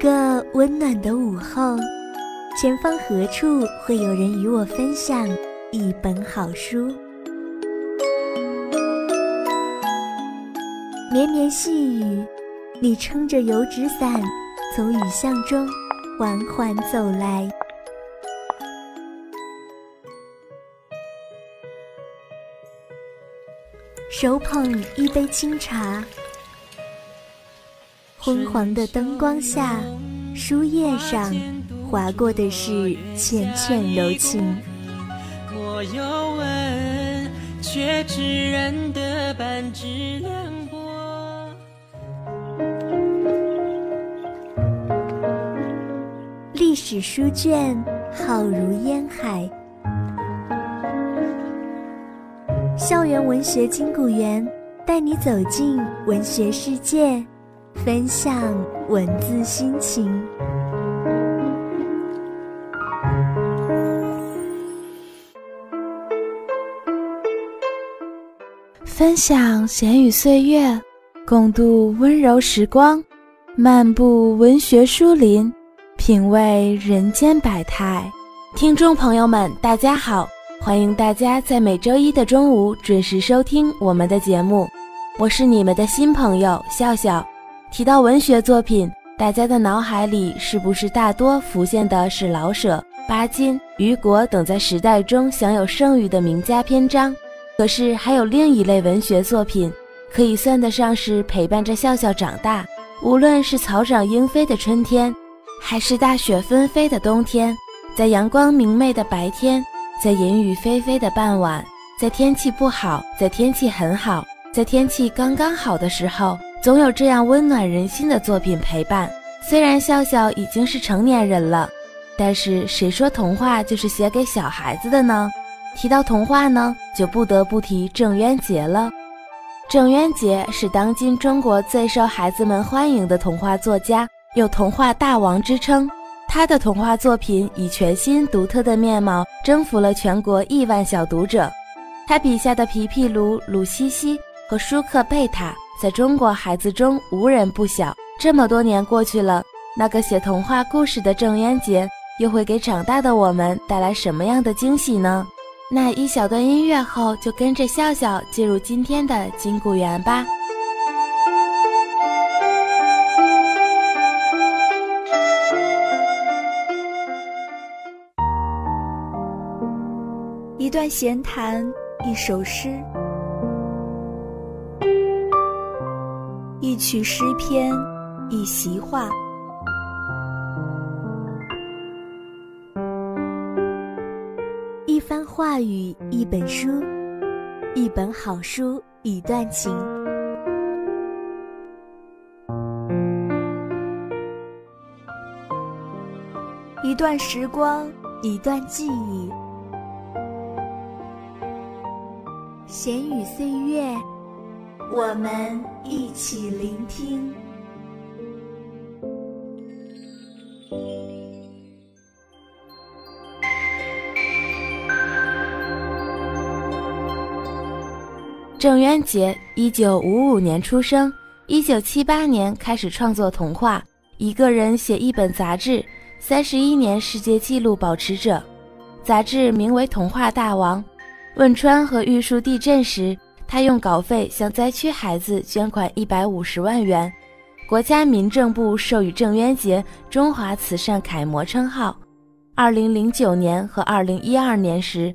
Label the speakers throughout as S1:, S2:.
S1: 个温暖的午后，前方何处会有人与我分享一本好书？绵绵细雨，你撑着油纸伞，从雨巷中缓缓走来，手捧一杯清茶。昏黄的灯光下，书页上划过的是缱绻柔情。我有吻，却只认得半支凉薄。历史书卷浩如烟海，校园文学金谷园带你走进文学世界。分享文字心情，
S2: 分享闲语岁月，共度温柔时光，漫步文学书林，品味人间百态。听众朋友们，大家好，欢迎大家在每周一的中午准时收听我们的节目，我是你们的新朋友笑笑。提到文学作品，大家的脑海里是不是大多浮现的是老舍、巴金、雨果等在时代中享有盛誉的名家篇章？可是还有另一类文学作品，可以算得上是陪伴着笑笑长大。无论是草长莺飞的春天，还是大雪纷飞的冬天，在阳光明媚的白天，在阴雨霏霏的傍晚，在天气不好，在天气很好，在天气刚刚好的时候。总有这样温暖人心的作品陪伴。虽然笑笑已经是成年人了，但是谁说童话就是写给小孩子的呢？提到童话呢，就不得不提郑渊洁了。郑渊洁是当今中国最受孩子们欢迎的童话作家，有“童话大王”之称。他的童话作品以全新独特的面貌征服了全国亿万小读者。他笔下的皮皮鲁、鲁西西和舒克贝塔。在中国孩子中无人不晓。这么多年过去了，那个写童话故事的郑渊洁又会给长大的我们带来什么样的惊喜呢？那一小段音乐后，就跟着笑笑进入今天的金谷园吧。
S1: 一段闲谈，一首诗。一曲诗篇，一席话；一番话语，一本书；一本好书，一段情；一段时光，一段记忆。闲语岁月。我们一起聆听。
S2: 郑渊洁，一九五五年出生，一九七八年开始创作童话，一个人写一本杂志，三十一年世界纪录保持者。杂志名为《童话大王》。汶川和玉树地震时。他用稿费向灾区孩子捐款一百五十万元，国家民政部授予郑渊洁“中华慈善楷模”称号。二零零九年和二零一二年时，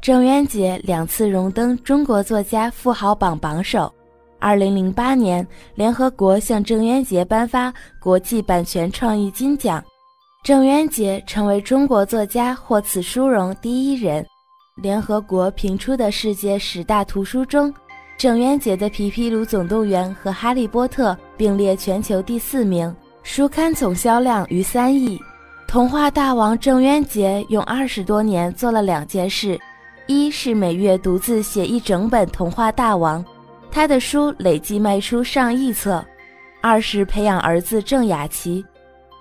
S2: 郑渊洁两次荣登中国作家富豪榜榜首。二零零八年，联合国向郑渊洁颁发国际版权创意金奖，郑渊洁成为中国作家获此殊荣第一人。联合国评出的世界十大图书中，郑渊洁的《皮皮鲁总动员》和《哈利波特》并列全球第四名，书刊总销量逾三亿。童话大王郑渊洁用二十多年做了两件事：一是每月独自写一整本《童话大王》，他的书累计卖出上亿册；二是培养儿子郑雅琪。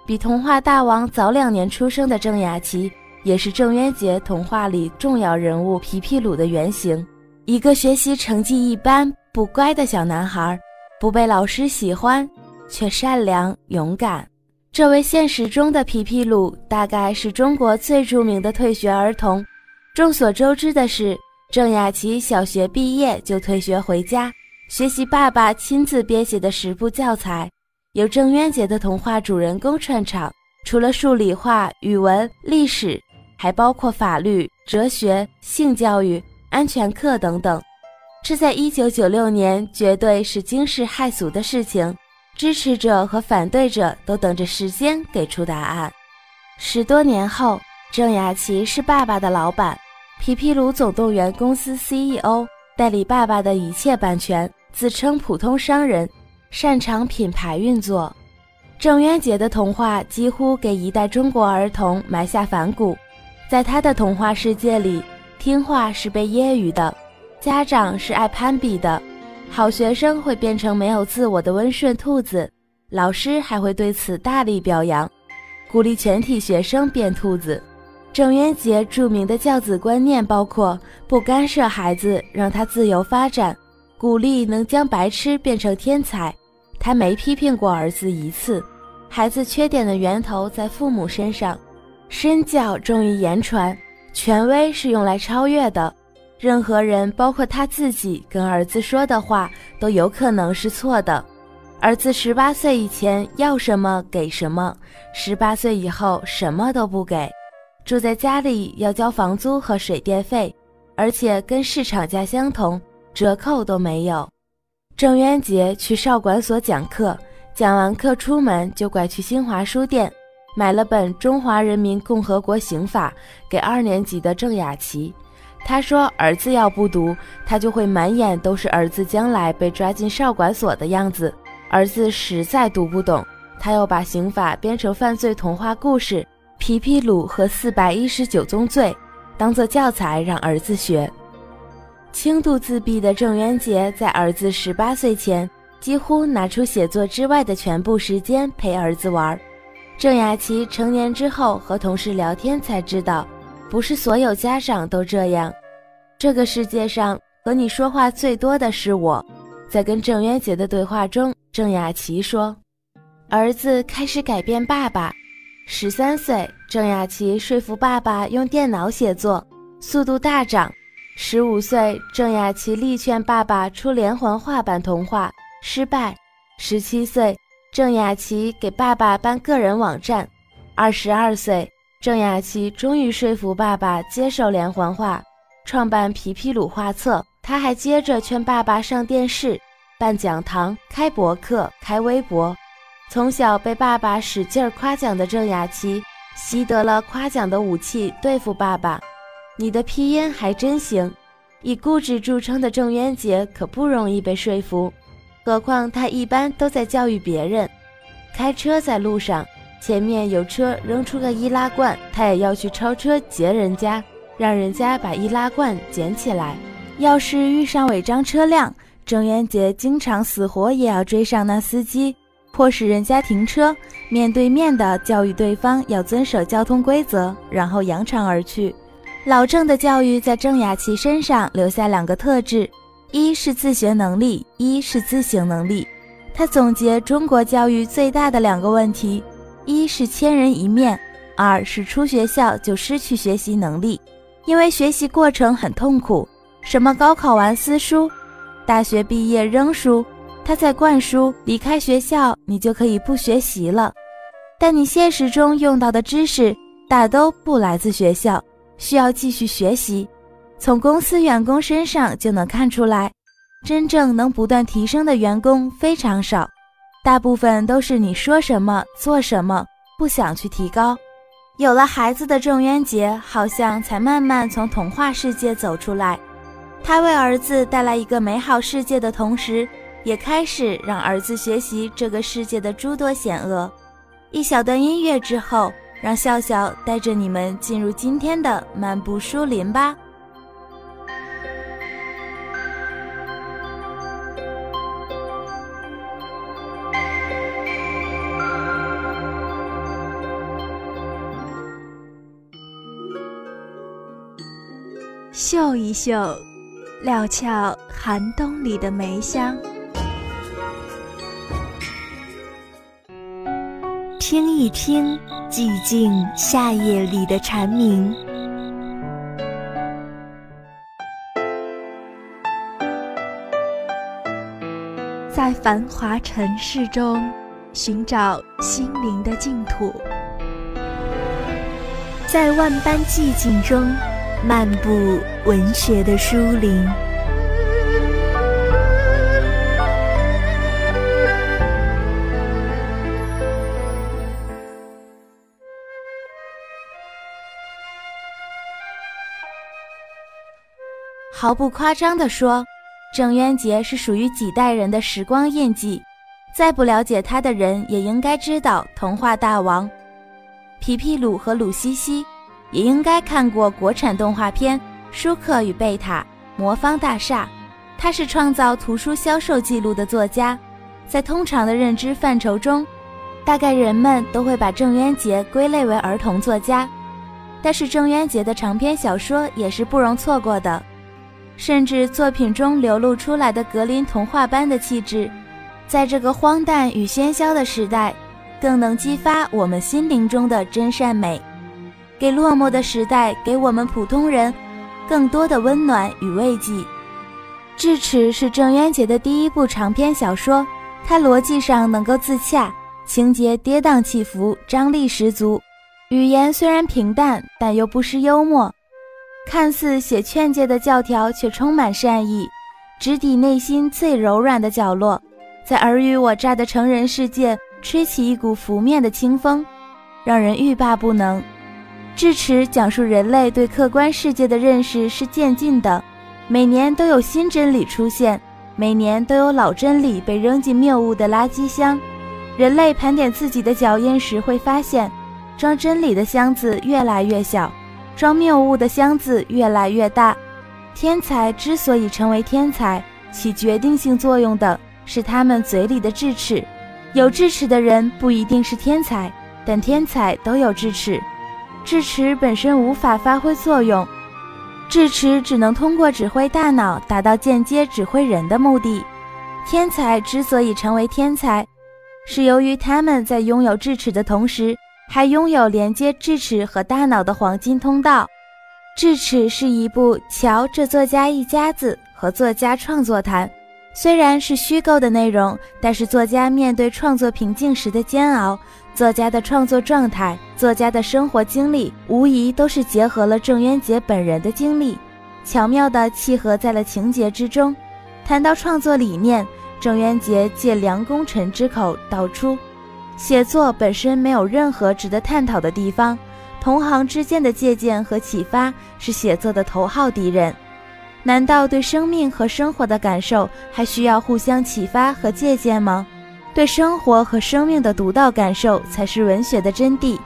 S2: 比童话大王早两年出生的郑雅琪。也是郑渊洁童话里重要人物皮皮鲁的原型，一个学习成绩一般、不乖的小男孩，不被老师喜欢，却善良勇敢。这位现实中的皮皮鲁大概是中国最著名的退学儿童。众所周知的是，郑雅琪小学毕业就退学回家，学习爸爸亲自编写的十部教材，由郑渊洁的童话主人公串场。除了数理化、语文、历史，还包括法律、哲学、性教育、安全课等等。这在一九九六年绝对是惊世骇俗的事情。支持者和反对者都等着时间给出答案。十多年后，郑雅琪是爸爸的老板，皮皮鲁总动员公司 CEO，代理爸爸的一切版权，自称普通商人，擅长品牌运作。郑渊洁的童话几乎给一代中国儿童埋下反骨，在他的童话世界里，听话是被揶揄的，家长是爱攀比的。好学生会变成没有自我的温顺兔子，老师还会对此大力表扬，鼓励全体学生变兔子。郑渊洁著名的教子观念包括不干涉孩子，让他自由发展，鼓励能将白痴变成天才。他没批评过儿子一次。孩子缺点的源头在父母身上，身教重于言传，权威是用来超越的。任何人，包括他自己，跟儿子说的话都有可能是错的。儿子十八岁以前要什么给什么，十八岁以后什么都不给。住在家里要交房租和水电费，而且跟市场价相同，折扣都没有。郑渊洁去少管所讲课，讲完课出门就拐去新华书店，买了本《中华人民共和国刑法》给二年级的郑雅琪。他说：“儿子要不读，他就会满眼都是儿子将来被抓进少管所的样子。儿子实在读不懂，他又把刑法编成犯罪童话故事《皮皮鲁和四百一十九宗罪》，当做教材让儿子学。轻度自闭的郑渊洁在儿子十八岁前，几乎拿出写作之外的全部时间陪儿子玩。郑雅琪成年之后和同事聊天才知道。”不是所有家长都这样。这个世界上和你说话最多的是我。在跟郑渊洁的对话中，郑雅琪说：“儿子开始改变爸爸。十三岁，郑雅琪说服爸爸用电脑写作，速度大涨。十五岁，郑雅琪力劝爸爸出连环画版童话，失败。十七岁，郑雅琪给爸爸办个人网站。二十二岁。”郑雅琪终于说服爸爸接受连环画，创办皮皮鲁画册。他还接着劝爸爸上电视、办讲堂、开博客、开微博。从小被爸爸使劲夸奖的郑雅琪，习得了夸奖的武器对付爸爸。你的拼音还真行！以固执著称的郑渊洁可不容易被说服，何况他一般都在教育别人。开车在路上。前面有车扔出个易拉罐，他也要去超车截人家，让人家把易拉罐捡起来。要是遇上违章车辆，郑渊洁经常死活也要追上那司机，迫使人家停车，面对面的教育对方要遵守交通规则，然后扬长而去。老郑的教育在郑雅琪身上留下两个特质：一是自学能力，一是自省能力。他总结中国教育最大的两个问题。一是千人一面，二是出学校就失去学习能力，因为学习过程很痛苦。什么高考完撕书，大学毕业扔书，他在灌输离开学校你就可以不学习了。但你现实中用到的知识大都不来自学校，需要继续学习。从公司员工身上就能看出来，真正能不断提升的员工非常少。大部分都是你说什么做什么，不想去提高。有了孩子的郑渊洁，好像才慢慢从童话世界走出来。他为儿子带来一个美好世界的同时，也开始让儿子学习这个世界的诸多险恶。一小段音乐之后，让笑笑带着你们进入今天的漫步书林吧。
S1: 嗅一嗅，料峭寒冬里的梅香。听一听寂静夏夜里的蝉鸣。在繁华尘世中寻找心灵的净土，在万般寂静中漫步文学的书林。
S2: 毫不夸张地说。郑渊洁是属于几代人的时光印记，再不了解他的人也应该知道童话大王皮皮鲁和鲁西西，也应该看过国产动画片《舒克与贝塔》《魔方大厦》。他是创造图书销售记录的作家，在通常的认知范畴中，大概人们都会把郑渊洁归类为儿童作家，但是郑渊洁的长篇小说也是不容错过的。甚至作品中流露出来的格林童话般的气质，在这个荒诞与喧嚣的时代，更能激发我们心灵中的真善美，给落寞的时代，给我们普通人更多的温暖与慰藉。《智齿》是郑渊洁的第一部长篇小说，它逻辑上能够自洽，情节跌宕起伏，张力十足，语言虽然平淡，但又不失幽默。看似写劝诫的教条，却充满善意，直抵内心最柔软的角落，在尔虞我诈的成人世界吹起一股拂面的清风，让人欲罢不能。智齿讲述人类对客观世界的认识是渐进的，每年都有新真理出现，每年都有老真理被扔进谬误的垃圾箱。人类盘点自己的脚印时，会发现，装真理的箱子越来越小。装谬误的箱子越来越大。天才之所以成为天才，起决定性作用的是他们嘴里的智齿。有智齿的人不一定是天才，但天才都有智齿。智齿本身无法发挥作用，智齿只能通过指挥大脑达到间接指挥人的目的。天才之所以成为天才，是由于他们在拥有智齿的同时。还拥有连接智齿和大脑的黄金通道。智齿是一部《瞧这作家一家子》和作家创作谈，虽然是虚构的内容，但是作家面对创作瓶颈时的煎熬，作家的创作状态，作家的生活经历，无疑都是结合了郑渊洁本人的经历，巧妙地契合在了情节之中。谈到创作理念，郑渊洁借梁功臣之口道出。写作本身没有任何值得探讨的地方，同行之间的借鉴和启发是写作的头号敌人。难道对生命和生活的感受还需要互相启发和借鉴吗？对生活和生命的独到感受才是文学的真谛。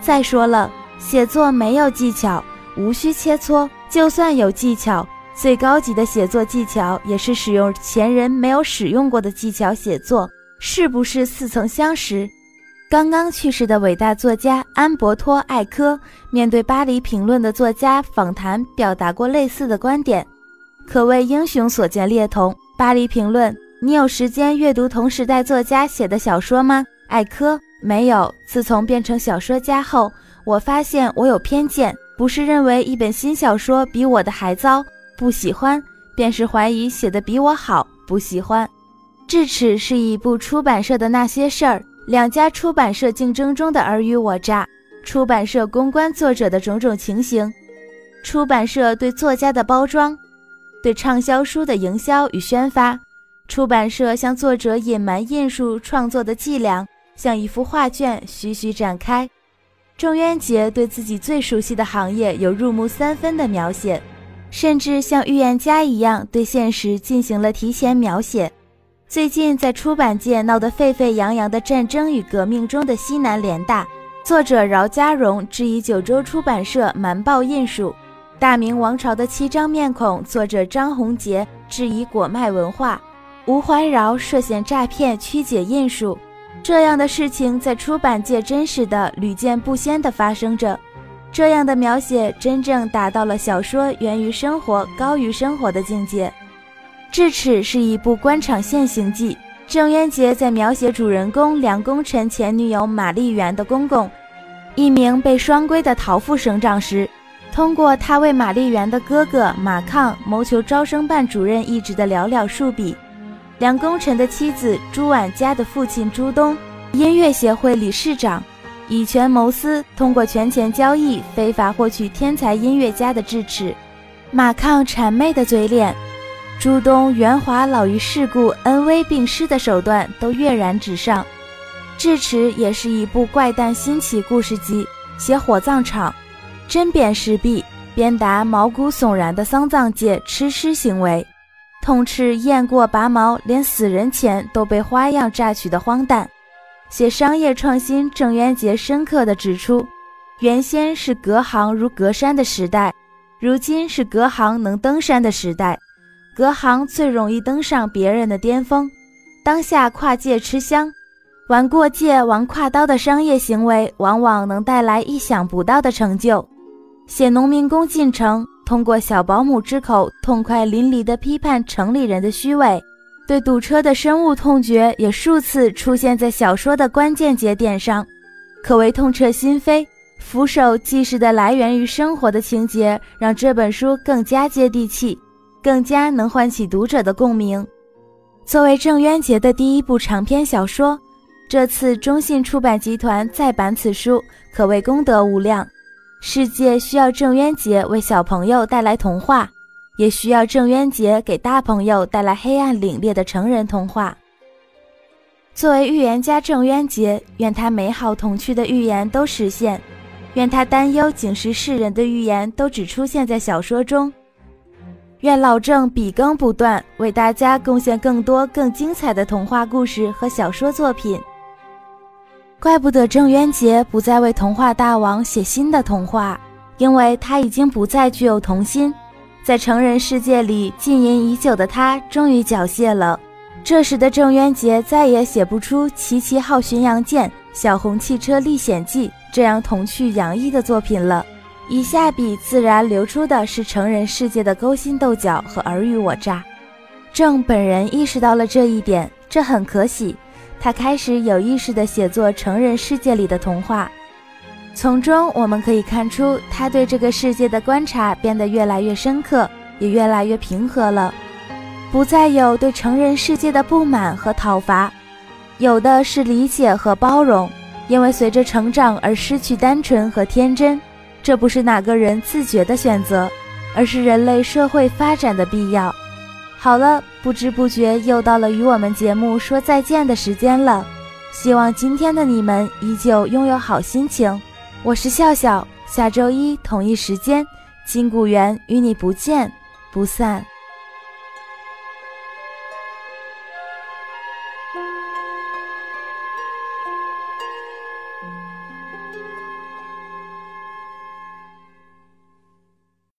S2: 再说了，写作没有技巧，无需切磋；就算有技巧，最高级的写作技巧也是使用前人没有使用过的技巧写作。是不是似曾相识？刚刚去世的伟大作家安伯托·艾科面对《巴黎评论》的作家访谈，表达过类似的观点，可谓英雄所见略同。《巴黎评论》，你有时间阅读同时代作家写的小说吗？艾科，没有。自从变成小说家后，我发现我有偏见，不是认为一本新小说比我的还糟，不喜欢，便是怀疑写的比我好，不喜欢。智齿是一部出版社的那些事儿，两家出版社竞争中的尔虞我诈，出版社公关作者的种种情形，出版社对作家的包装，对畅销书的营销与宣发，出版社向作者隐瞒印术创作的伎俩，像一幅画卷徐徐展开。郑渊洁对自己最熟悉的行业有入木三分的描写，甚至像预言家一样对现实进行了提前描写。最近在出版界闹得沸沸扬扬的战争与革命中的西南联大，作者饶家荣质疑九州出版社瞒报印术；大明王朝的七张面孔，作者张宏杰质疑果麦文化；吴怀饶涉嫌诈骗曲解印术。这样的事情在出版界真实的屡见不鲜地发生着。这样的描写真正达到了小说源于生活、高于生活的境界。智齿是一部官场现形记，郑渊洁在描写主人公梁功臣前女友玛丽媛的公公，一名被双规的逃父生长时，通过他为玛丽媛的哥哥马抗谋求招生办主任一职的寥寥数笔，梁功臣的妻子朱婉佳的父亲朱东，音乐协会理事长，以权谋私，通过权钱交易非法获取天才音乐家的智齿，马抗谄媚的嘴脸。朱东圆滑老于世故、恩威并施的手段都跃然纸上，《智齿》也是一部怪诞新奇故事集，写火葬场，针砭时弊，鞭打毛骨悚然的丧葬界吃尸行为，痛斥雁过拔毛，连死人钱都被花样榨取的荒诞。写商业创新，郑渊洁深刻地指出，原先是隔行如隔山的时代，如今是隔行能登山的时代。隔行最容易登上别人的巅峰，当下跨界吃香，玩过界、玩跨刀的商业行为，往往能带来意想不到的成就。写农民工进城，通过小保姆之口，痛快淋漓地批判城里人的虚伪，对堵车的深恶痛绝，也数次出现在小说的关键节点上，可谓痛彻心扉。俯首即是的来源于生活的情节，让这本书更加接地气。更加能唤起读者的共鸣。作为郑渊洁的第一部长篇小说，这次中信出版集团再版此书，可谓功德无量。世界需要郑渊洁为小朋友带来童话，也需要郑渊洁给大朋友带来黑暗凛冽的成人童话。作为预言家，郑渊洁愿他美好童趣的预言都实现，愿他担忧警示世人的预言都只出现在小说中。愿老郑笔耕不断，为大家贡献更多更精彩的童话故事和小说作品。怪不得郑渊洁不再为童话大王写新的童话，因为他已经不再具有童心。在成人世界里浸淫已久的他，终于缴械了。这时的郑渊洁再也写不出《齐齐号巡洋舰》《小红汽车历险记》这样童趣洋溢的作品了。以下笔自然流出的是成人世界的勾心斗角和尔虞我诈。正本人意识到了这一点，这很可喜。他开始有意识地写作成人世界里的童话，从中我们可以看出他对这个世界的观察变得越来越深刻，也越来越平和了，不再有对成人世界的不满和讨伐，有的是理解和包容。因为随着成长而失去单纯和天真。这不是哪个人自觉的选择，而是人类社会发展的必要。好了，不知不觉又到了与我们节目说再见的时间了。希望今天的你们依旧拥有好心情。我是笑笑，下周一同一时间，金谷园与你不见不散。